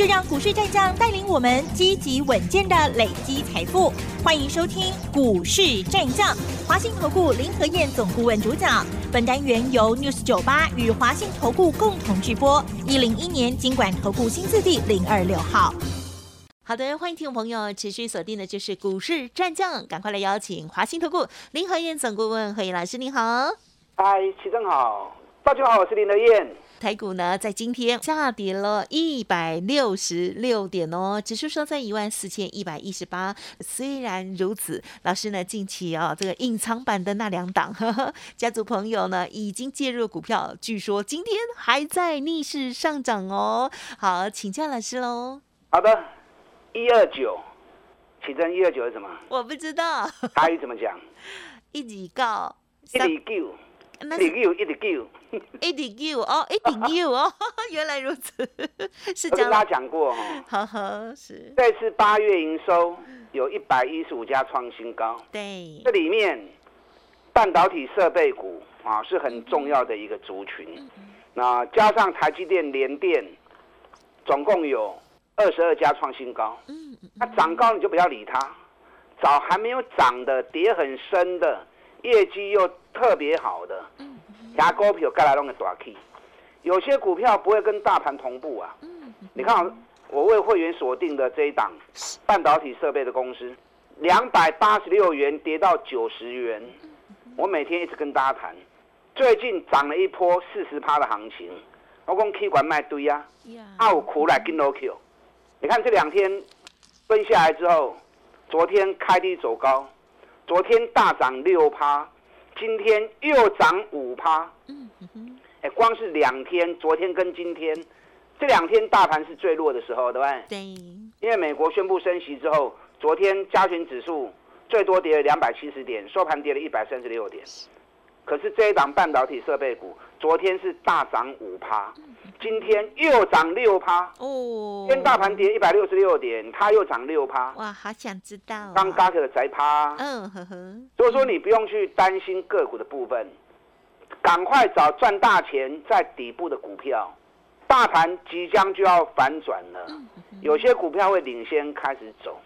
就让股市战将带领我们积极稳健的累积财富。欢迎收听股市战将，华信投顾林和燕总顾问主讲。本单元由 News 九八与华信投顾共同制播。一零一年经管投顾新字第零二六号。好的，欢迎听众朋友持续锁定的就是股市战将，赶快来邀请华信投顾林和燕总顾问何燕老师，您好。嗨，齐正好，大家好，我是林和燕。台股呢，在今天下跌了一百六十六点哦，指数收在一万四千一百一十八。虽然如此，老师呢，近期哦，这个隐藏版的那两档呵呵 家族朋友呢，已经介入股票，据说今天还在逆势上涨哦。好，请教老师喽。好的，一二九，起真一二九是什么？我不知道。台语怎么讲？一直告。一直九。一直九，一直九。一定有哦，一定有哦，原来如此，是我跟大家讲过哈，呵呵是。这次八月营收有一百一十五家创新高，对，这里面半导体设备股啊是很重要的一个族群，那加上台积电、联电，总共有二十二家创新高，嗯，那涨高你就不要理它，找还没有涨的，跌很深的，业绩又特别好的。牙股票盖来弄个大 K，有些股票不会跟大盘同步啊。你看，我为会员锁定的这一档半导体设备的公司，两百八十六元跌到九十元。我每天一直跟大家谈，最近涨了一波四十趴的行情，我讲 K 管卖堆啊，奥苦来跟 l Q。你看这两天分下来之后，昨天开低走高，昨天大涨六趴。今天又涨五趴，嗯哼，哎，光是两天，昨天跟今天，这两天大盘是最弱的时候，对不对？对。因为美国宣布升息之后，昨天加权指数最多跌了两百七十点，收盘跌了一百三十六点。可是这一档半导体设备股，昨天是大涨五趴。今天又涨六趴哦，天大盘跌一百六十六点，它又涨六趴。哇，好想知道。刚嘎克的宅趴。嗯呵呵。所以说你不用去担心个股的部分，赶快找赚大钱在底部的股票。大盘即将就要反转了，有些股票会领先开始走。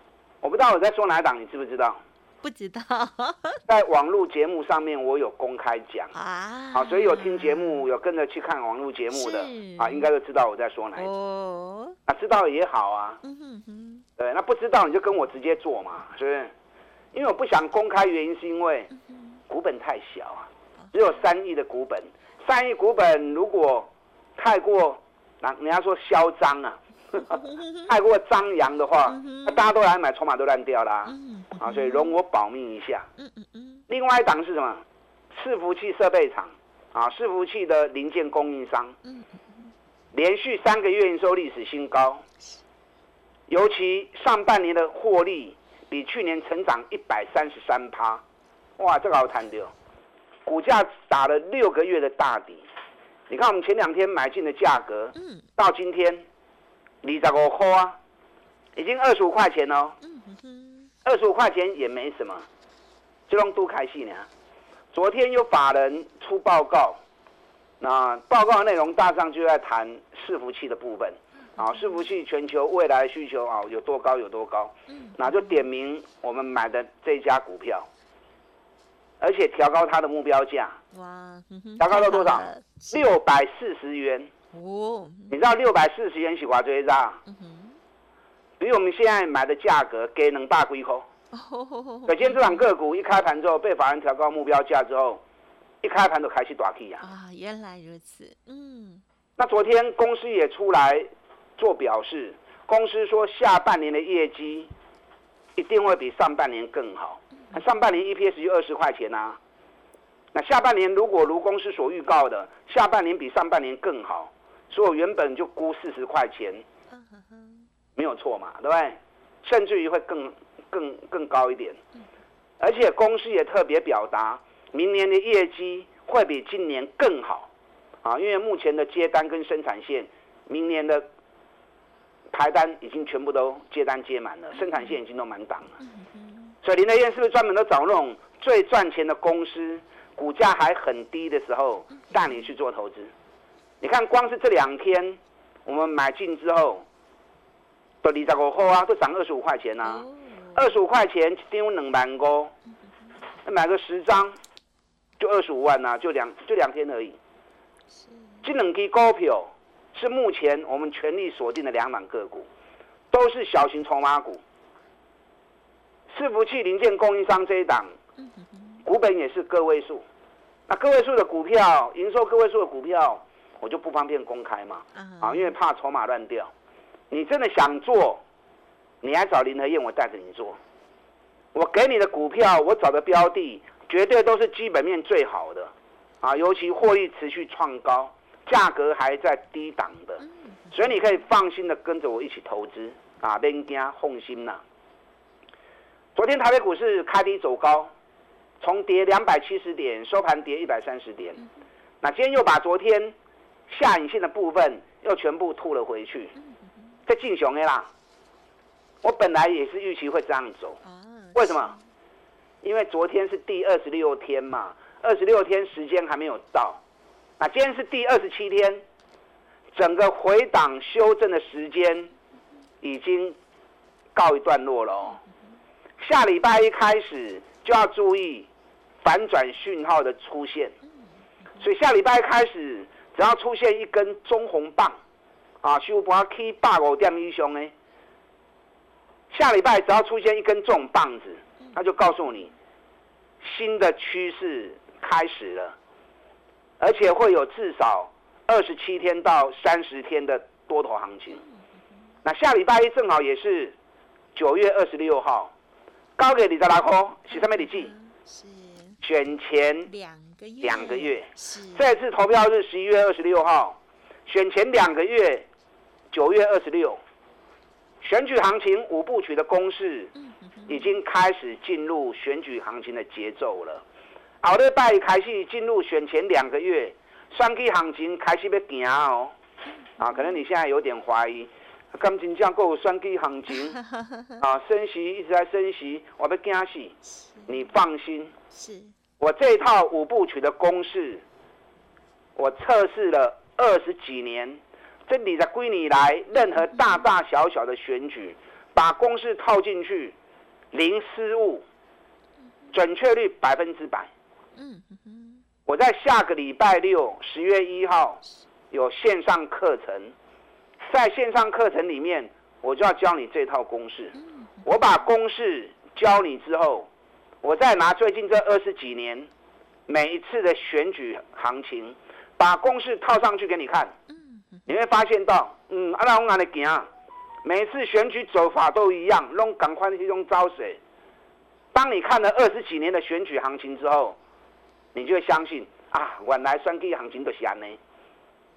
我不知道我在说哪档，你知不知道？不知道，在网络节目上面我有公开讲。啊，好，所以有听节目有跟着去看网络节目的啊，应该都知道我在说哪一哦，啊，知道也好啊，嗯哼哼，对，那不知道你就跟我直接做嘛，是不是？因为我不想公开，原因是因为股本太小啊，只有三亿的股本，三亿股本如果太过，那人家说嚣张啊。太过张扬的话，那大家都来买，筹码都烂掉啦。啊，所以容我保密一下。另外一档是什么？伺服器设备厂啊，伺服器的零件供应商。连续三个月营收历史新高，尤其上半年的获利比去年成长一百三十三趴。哇，这个好谈的哦。股价打了六个月的大底，你看我们前两天买进的价格，到今天。二十五块啊，已经二十五块钱哦。二十五块钱也没什么，就用多开戏呢。昨天有法人出报告，那报告的内容大上就在谈伺服器的部分啊，伺服器全球未来需求啊有多高有多高，那就点名我们买的这家股票，而且调高它的目标价，哇，调高到多少？六百四十元。哦，你知道六百四十元是多少张？嗯哼，比我们现在买的价格给能大几口。可，今天这档个股一开盘之后被法人调高目标价之后，一开盘就开始大起呀。啊，原来如此。嗯，那昨天公司也出来做表示，公司说下半年的业绩一定会比上半年更好。上半年 EPS 就二十块钱呐，那下半年如果如公司所预告的，下半年比上半年更好。所以我原本就估四十块钱，没有错嘛，对不对？甚至于会更更更高一点，而且公司也特别表达，明年的业绩会比今年更好，啊，因为目前的接单跟生产线，明年的排单已经全部都接单接满了，生产线已经都满档了。所以林德燕是不是专门都找那种最赚钱的公司，股价还很低的时候带你去做投资？你看，光是这两天我们买进之后，都离十五后啊，都涨二十五块钱呐，二十五块钱丢两万股，买个十张就二十五万呐，就两就两天而已。这两支股票是目前我们全力锁定的两档个股，都是小型筹码股。伺服器零件供应商这一档，股本也是个位数。那个位数的股票，营收个位数的股票，我就不方便公开嘛，啊，因为怕筹码乱掉。你真的想做，你还找林和燕，我带着你做。我给你的股票，我找的标的，绝对都是基本面最好的，啊，尤其获利持续创高。价格还在低档的，所以你可以放心的跟着我一起投资啊，别惊放心呐。昨天台北股市开低走高，从跌两百七十点收盘跌一百三十点，那今天又把昨天下影线的部分又全部吐了回去，在进熊的啦。我本来也是预期会这样走，为什么？因为昨天是第二十六天嘛，二十六天时间还没有到。那今天是第二十七天，整个回档修正的时间已经告一段落了。下礼拜一开始就要注意反转讯号的出现，所以下礼拜一开始只要出现一根中红棒，啊，修盘起八五点以上呢，下礼拜只要出现一根这种棒子，那就告诉你新的趋势开始了。而且会有至少二十七天到三十天的多头行情。那下礼拜一正好也是九月二十六号，高给你的拉空，是上面你记。是。选前两个月。两个月。是。这次投票日十一月二十六号，选前两个月，九月二十六，选举行情五部曲的公式已经开始进入选举行情的节奏了。后礼拜开始进入选前两个月，选举行情开始要行哦。啊，可能你现在有点怀疑，金真正够选举行情 啊，升息一直在升息，我要惊死。你放心，是我这套五部曲的公式，我测试了二十几年，这里的归你来，任何大大小小的选举，把公式套进去，零失误，准确率百分之百。嗯我在下个礼拜六十月一号有线上课程，在线上课程里面，我就要教你这套公式。我把公式教你之后，我再拿最近这二十几年每一次的选举行情，把公式套上去给你看。你会发现到，嗯，阿拉我哪里行？每次选举走法都一样，弄赶快去用招水。当你看了二十几年的选举行情之后，你就会相信啊，原来选举行情都是安呢。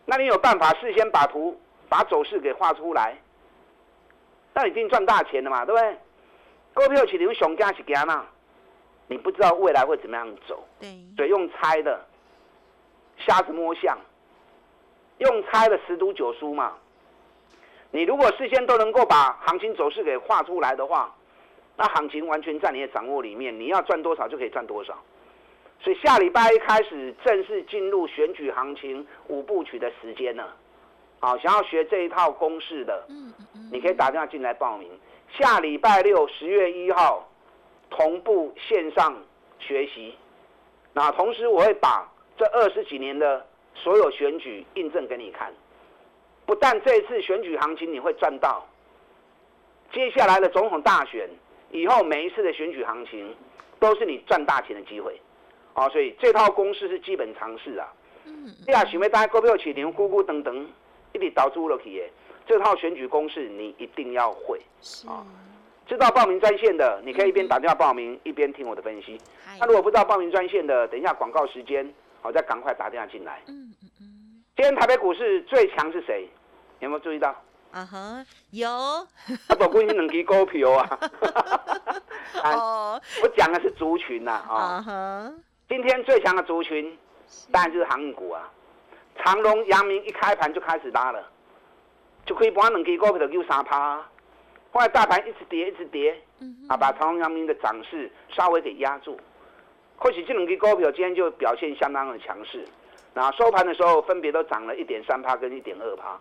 那你有办法事先把图、把走势给画出来，那已经赚大钱了嘛，对不对？股票起牛熊加是加嘛，你不知道未来会怎么样走，对，所以用猜的，瞎子摸象，用猜的十赌九输嘛。你如果事先都能够把行情走势给画出来的话，那行情完全在你的掌握里面，你要赚多少就可以赚多少。所以下礼拜一开始正式进入选举行情五部曲的时间了，好，想要学这一套公式的，你可以打电话进来报名。下礼拜六十月一号同步线上学习，那同时我会把这二十几年的所有选举印证给你看。不但这次选举行情你会赚到，接下来的总统大选以后每一次的选举行情都是你赚大钱的机会。啊，所以这套公式是基本常识啊。嗯。你啊，想要带股票起牛，咕咕噔噔，一直导出落去的，这套选举公式你一定要会。啊。知道报名专线的，你可以一边打电话报名，一边听我的分析。那如果不知道报名专线的，等一下广告时间，好，再赶快打电话进来。嗯嗯嗯。今天台北股市最强是谁？有没有注意到？啊哈，有。啊，不关心两支股票啊。哦。我讲的是族群呐，啊。哈今天最强的族群，当然就是航运股啊。长隆、阳明一开盘就开始拉了，就可以把两支股票就三趴。后来大盘一直跌，一直跌，啊，把长隆、阳明的涨势稍微给压住。或许这两支股票今天就表现相当的强势，那收盘的时候分别都涨了一点三趴跟一点二趴。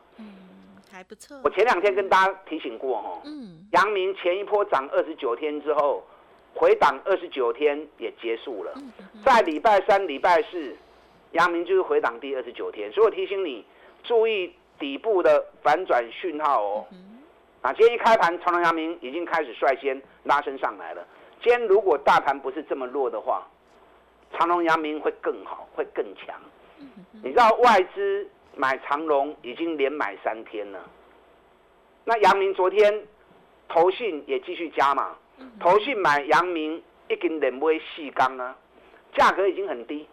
还不错。我前两天跟大家提醒过哦，嗯，阳明前一波涨二十九天之后，回档二十九天也结束了，在礼拜三、礼拜四，阳明就是回档第二十九天，所以我提醒你注意底部的反转讯号哦。啊，今天一开盘，长隆、阳明已经开始率先拉升上来了。今天如果大盘不是这么弱的话，长隆、阳明会更好，会更强。你知道外资？买长隆已经连买三天了，那阳明昨天投信也继续加码，投信买阳明一根连买细钢啊，价格已经很低，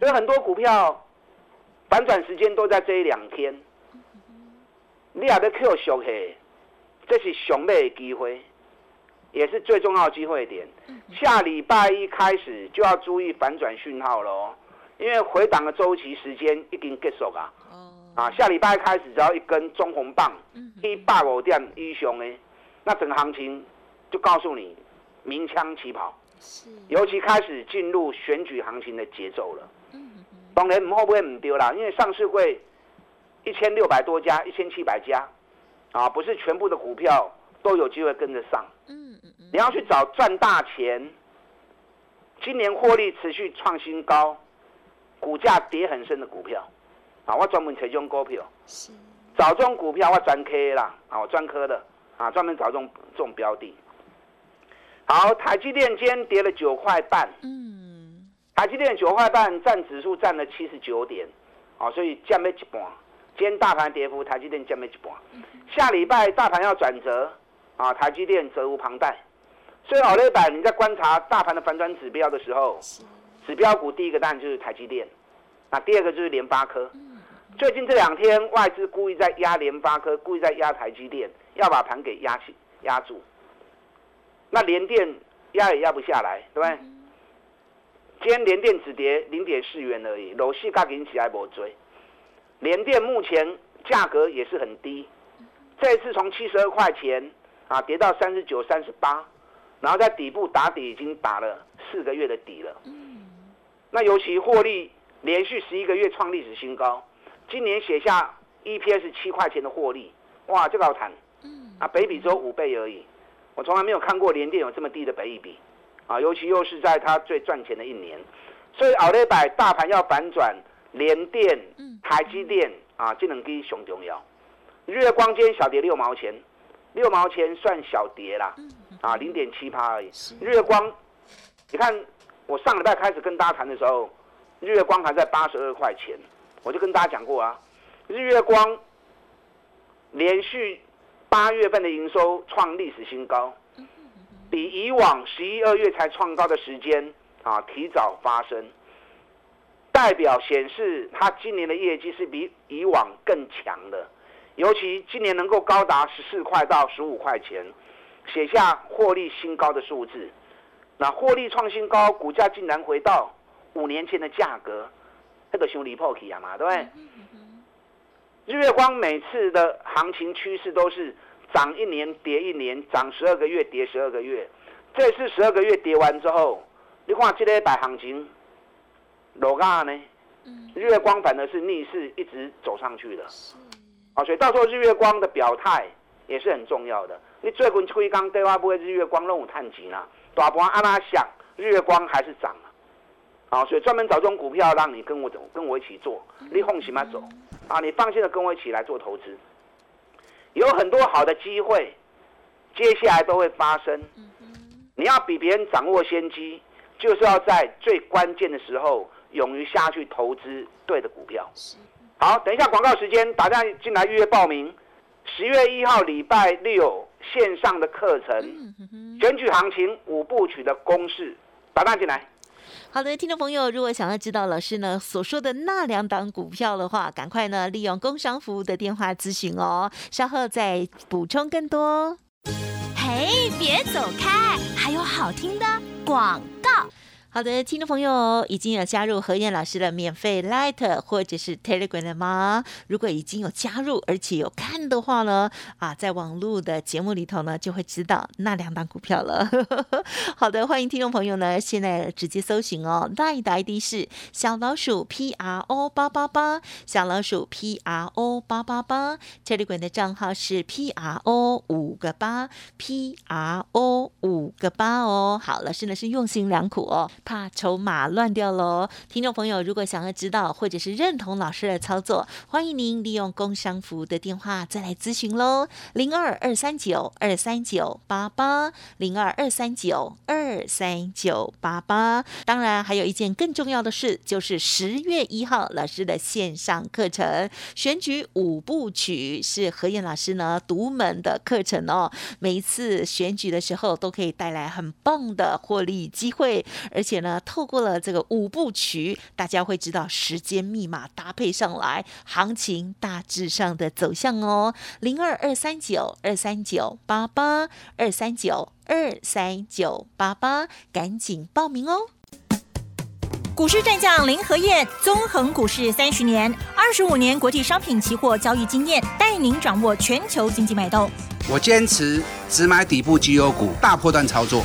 所以很多股票反转时间都在这一两天。你也要 Q 熟嘿，这是熊妹的机会，也是最重要的机会点。下礼拜一开始就要注意反转讯号了哦。因为回档的周期时间已经结束啊，啊，下礼拜开始只要一根中红棒，一百五点一雄诶，那整个行情就告诉你鸣枪起跑，尤其开始进入选举行情的节奏了。当然会不会唔丢啦？因为上市会一千六百多家，一千七百家，啊，不是全部的股票都有机会跟着上。嗯嗯嗯，你要去找赚大钱，今年获利持续创新高。股价跌很深的股票，啊，我专门找这种股票，找这种股票我专科啦，啊，我专科的，啊，专门找这种这种标的。好，台积电今天跌了九块半，嗯，台积电九块半占指数占了七十九点，啊，所以降了一半。今天大盘跌幅，台积电降了一半。下礼拜大盘要转折，啊，台积电责无旁贷。所以好礼拜你在观察大盘的反转指标的时候。指标股第一个当然就是台积电，那第二个就是联发科。最近这两天外资故意在压联发科，故意在压台积电，要把盘给压起压住。那联电压也压不下来，对不对？今天联电只跌零点四元而已，楼市价给起来不追。联电目前价格也是很低，这次从七十二块钱啊跌到三十九、三十八，然后在底部打底已经打了四个月的底了。那尤其获利连续十一个月创历史新高，今年写下 EPS 七块钱的获利，哇，这个好谈。嗯。啊，北比只有五倍而已，我从来没有看过联电有这么低的北比，啊，尤其又是在它最赚钱的一年，所以奥利百大盘要反转，联电、台积电啊，这两支熊重要。日光间小跌六毛钱，六毛钱算小跌啦，啊，零点七趴而已。日光，你看。我上礼拜开始跟大家谈的时候，日月光还在八十二块钱，我就跟大家讲过啊，日月光连续八月份的营收创历史新高，比以往十一二月才创高的时间啊提早发生，代表显示它今年的业绩是比以往更强的，尤其今年能够高达十四块到十五块钱，写下获利新高的数字。那获利创新高，股价竟然回到五年前的价格，那个兄弟破起啊嘛，对不对？日月光每次的行情趋势都是涨一年跌一年，涨十二个月跌十二个月。这次十二个月跌完之后，你看这个百行情，落价呢？日月光反而是逆势一直走上去的。啊，所以到时候日月光的表态也是很重要的。你最近吹刚对话不会日月光任务探级啦。大盘按拉想，日月光还是涨了，啊，所以专门找这种股票让你跟我走，跟我一起做，你放心嘛走，啊，你放心的跟我一起来做投资，有很多好的机会，接下来都会发生。你要比别人掌握先机，就是要在最关键的时候勇于下去投资对的股票。好，等一下广告时间，打电话进来预约报名，十月一号礼拜六。线上的课程，选举行情五部曲的公式，打它进来。好的，听众朋友，如果想要知道老师呢所说的那两档股票的话，赶快呢利用工商服务的电话咨询哦。稍后再补充更多。嘿，别走开，还有好听的广告。好的，听众朋友已经有加入何燕老师的免费 Light 或者是 Telegram 了吗？如果已经有加入而且有看的话呢，啊，在网络的节目里头呢，就会知道那两档股票了。好的，欢迎听众朋友呢，现在直接搜寻哦，Light 的 ID 是小老鼠 P R O 八八八，小老鼠 P R O 八八八，Telegram 的账号是 P R O 五个八 P R O 五个八哦。好，老师呢是用心良苦哦。怕筹码乱掉喽！听众朋友，如果想要知道或者是认同老师的操作，欢迎您利用工商服务的电话再来咨询喽，零二二三九二三九八八，零二二三九二三九八八。当然，还有一件更重要的事，就是十月一号老师的线上课程选举五部曲是何燕老师呢独门的课程哦。每一次选举的时候，都可以带来很棒的获利机会，而且。且呢，透过了这个五部曲，大家会知道时间密码搭配上来，行情大致上的走向哦。零二二三九二三九八八二三九二三九八八，赶紧报名哦！股市战将林和燕，纵横股市三十年，二十五年国际商品期货交易经验，带您掌握全球经济脉动。我坚持只买底部绩优股，大波段操作。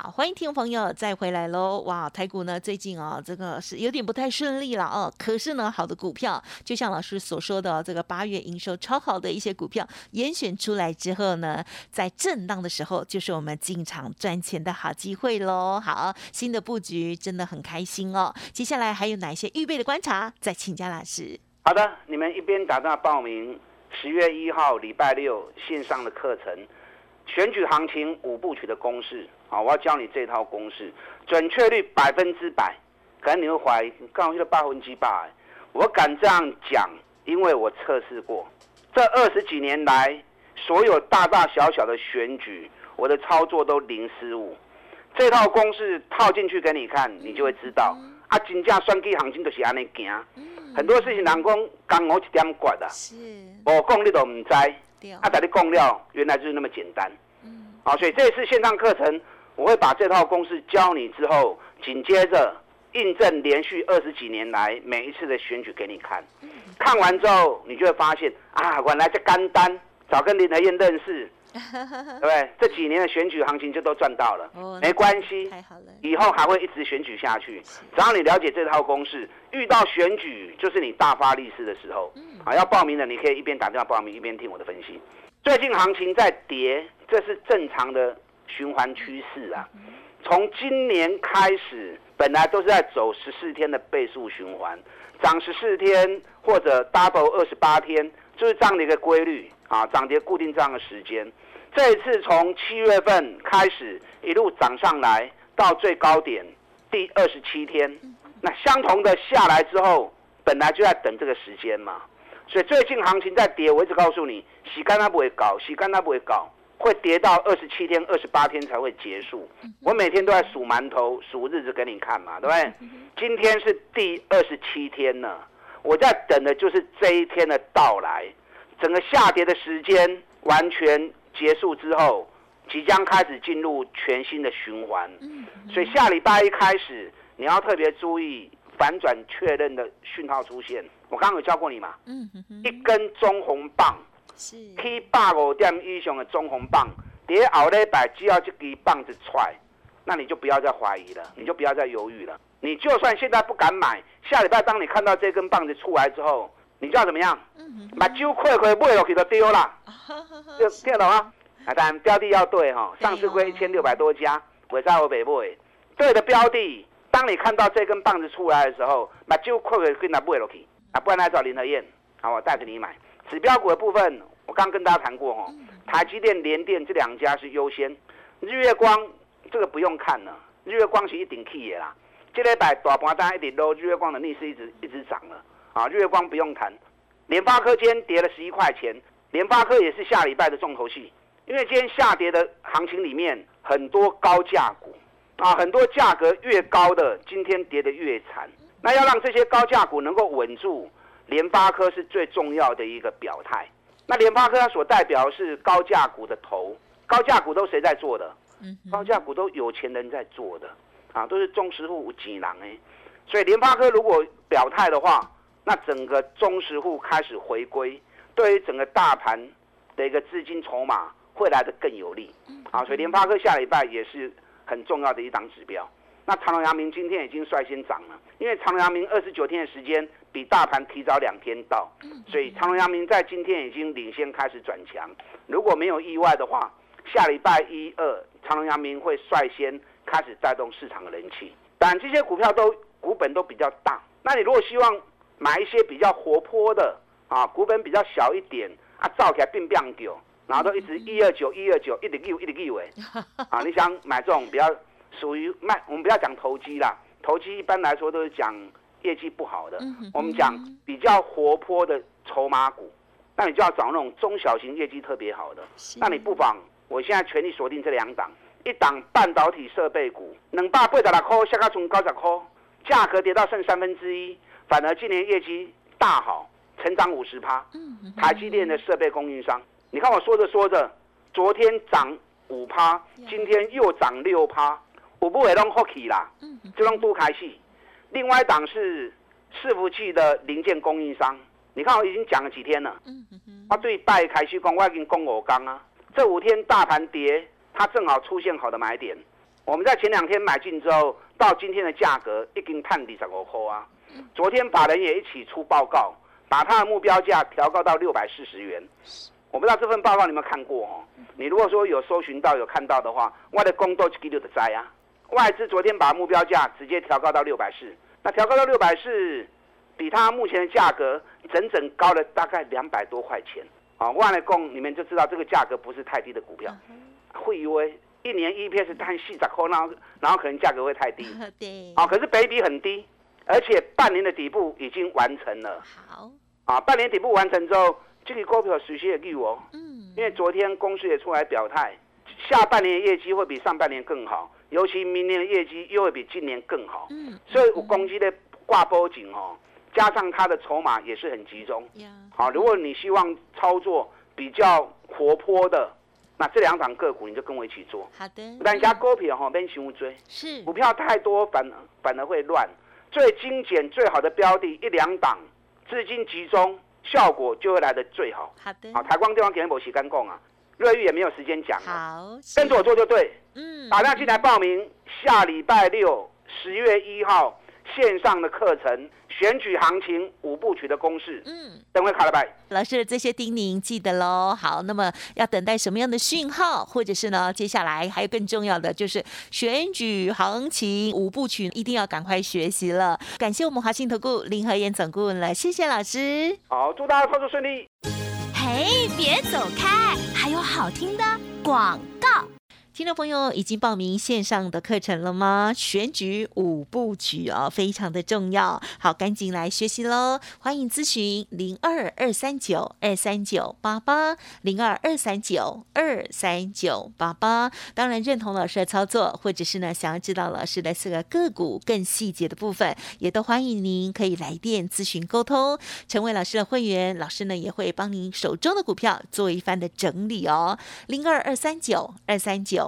好，欢迎听众朋友再回来喽！哇，台股呢最近啊，这个是有点不太顺利了哦。可是呢，好的股票，就像老师所说的，这个八月营收超好的一些股票，严选出来之后呢，在震荡的时候，就是我们进场赚钱的好机会喽。好，新的布局真的很开心哦。接下来还有哪一些预备的观察？再请教老师。好的，你们一边打电话报名十月一号礼拜六线上的课程。选举行情五部曲的公式，啊，我要教你这套公式，准确率百分之百。可能你会怀疑，刚好就是百分之八。我敢这样讲，因为我测试过，这二十几年来，所有大大小小的选举，我的操作都零失误。这套公式套进去给你看，你就会知道。啊，金价算计行情都是安尼行。很多事情人讲刚我一点刮的，我讲你都唔知。啊，在你讲了原来就是那么简单，嗯，好，所以这次线上课程，我会把这套公式教你之后，紧接着印证连续二十几年来每一次的选举给你看，看完之后，你就会发现啊，原来这干单早跟林德燕认识。对不对？这几年的选举行情就都赚到了，没关系，以后还会一直选举下去。只要你了解这套公式，遇到选举就是你大发利市的时候。啊，要报名的你可以一边打电话报名，一边听我的分析。最近行情在跌，这是正常的循环趋势啊。从今年开始，本来都是在走十四天的倍数循环，涨十四天或者 double 二十八天，就是这样的一个规律。啊，涨跌固定这样的时间，这一次从七月份开始一路涨上来，到最高点第二十七天，那相同的下来之后，本来就在等这个时间嘛，所以最近行情在跌，我一直告诉你，洗干它不会搞，洗干它不会搞，会跌到二十七天、二十八天才会结束。我每天都在数馒头、数日子给你看嘛，对不对？今天是第二十七天了，我在等的就是这一天的到来。整个下跌的时间完全结束之后，即将开始进入全新的循环。所以下礼拜一开始，你要特别注意反转确认的讯号出现。我刚刚有教过你嘛？一根中红棒，是 K 八五点以上的中红棒，跌后礼拜只要这根棒子出来，那你就不要再怀疑了，你就不要再犹豫了。你就算现在不敢买，下礼拜当你看到这根棒子出来之后。你叫怎么样？把酒快快买落去就丢了，听得懂吗？啊，但标的要对哈，上市归一千六百多家，尾在我北部对的标的，当你看到这根棒子出来的时候，把酒快快跟它买落去，啊，不然来找林和燕，好，我带着你买。指标股的部分，我刚跟大家谈过哦，台积电、联电这两家是优先，日月光这个不用看了，日月光是一顶 key 的啦，这礼拜大盘单一点都日月光的逆势一直一直涨了。啊，日月光不用谈，联发科今天跌了十一块钱，联发科也是下礼拜的重头戏，因为今天下跌的行情里面，很多高价股啊，很多价格越高的今天跌得越惨。那要让这些高价股能够稳住，联发科是最重要的一个表态。那联发科它所代表是高价股的头，高价股都谁在做的？高价股都有钱人在做的啊，都是中实户几囊哎。所以联发科如果表态的话，那整个中实户开始回归，对于整个大盘的一个资金筹码会来的更有利啊。所以联发科下礼拜也是很重要的一档指标。那长隆、阳明今天已经率先涨了，因为长隆、阳明二十九天的时间比大盘提早两天到，所以长隆、阳明在今天已经领先开始转强。如果没有意外的话，下礼拜一二长隆、阳明会率先开始带动市场的人气。但这些股票都股本都比较大，那你如果希望买一些比较活泼的啊，股本比较小一点啊，造起来并变久，然后都一直一二九一二九一直六一直六哎，啊，你想买这种比较。属于卖，我们不要讲投机啦，投机一般来说都是讲业绩不好的。我们讲比较活泼的筹码股，那你就要找那种中小型业绩特别好的。那你不妨，我现在全力锁定这两档，一档半导体设备股，能把八十六块下个从高十块，价格跌到剩三分之一，反而今年业绩大好，成长五十趴。台积电的设备供应商，你看我说着说着，昨天涨五趴，今天又涨六趴。我不会弄好起啦，就弄多开戏。另外一档是伺服器的零件供应商，你看我已经讲了几天了。他对拜开西光，我已经供我刚啊。这五天大盘跌，它正好出现好的买点。我们在前两天买进之后，到今天的价格已经探底十五块啊。昨天法人也一起出报告，把他的目标价调高到六百四十元。我不知道这份报告你有没有看过哦？你如果说有搜寻到、有看到的话，我的工作就给你的灾啊。外资昨天把目标价直接调高到六百四，那调高到六百四，比它目前的价格整整高了大概两百多块钱。啊，万来供你们就知道这个价格不是太低的股票，会以为一年 EPS 单细十块，然后然后可能价格会太低。对。啊，可是北比很低，而且半年的底部已经完成了。好。啊，半年底部完成之后，这个股票属实也绿哦。嗯。因为昨天公司也出来表态，下半年的业绩会比上半年更好。尤其明年的业绩又会比今年更好，嗯，所以我攻击的挂波景哦，加上它的筹码也是很集中，好，如果你希望操作比较活泼的，那这两档个股你就跟我一起做，好的。但家股票哈，别想追，是。股票太多反反而会乱，最精简最好的标的一两档，资金集中，效果就会来的最好。好的，好，台光电话给你某洗干供啊。瑞玉也没有时间讲，好，跟着我做就对。嗯，打电话进来报名，下礼拜六十月一号线上的课程，选举行情五部曲的公式。嗯，等会卡了拜。老师这些叮咛记得喽。好，那么要等待什么样的讯号，或者是呢？接下来还有更重要的，就是选举行情五部曲，一定要赶快学习了。感谢我们华信投顾林和燕总顾问了，谢谢老师。好，祝大家操作顺利。哎，别走开，还有好听的广告。听众朋友，已经报名线上的课程了吗？选举五部曲哦，非常的重要，好，赶紧来学习喽！欢迎咨询零二二三九二三九八八零二二三九二三九八八。当然，认同老师的操作，或者是呢，想要知道老师的四个个股更细节的部分，也都欢迎您可以来电咨询沟通，成为老师的会员。老师呢，也会帮您手中的股票做一番的整理哦。零二二三九二三九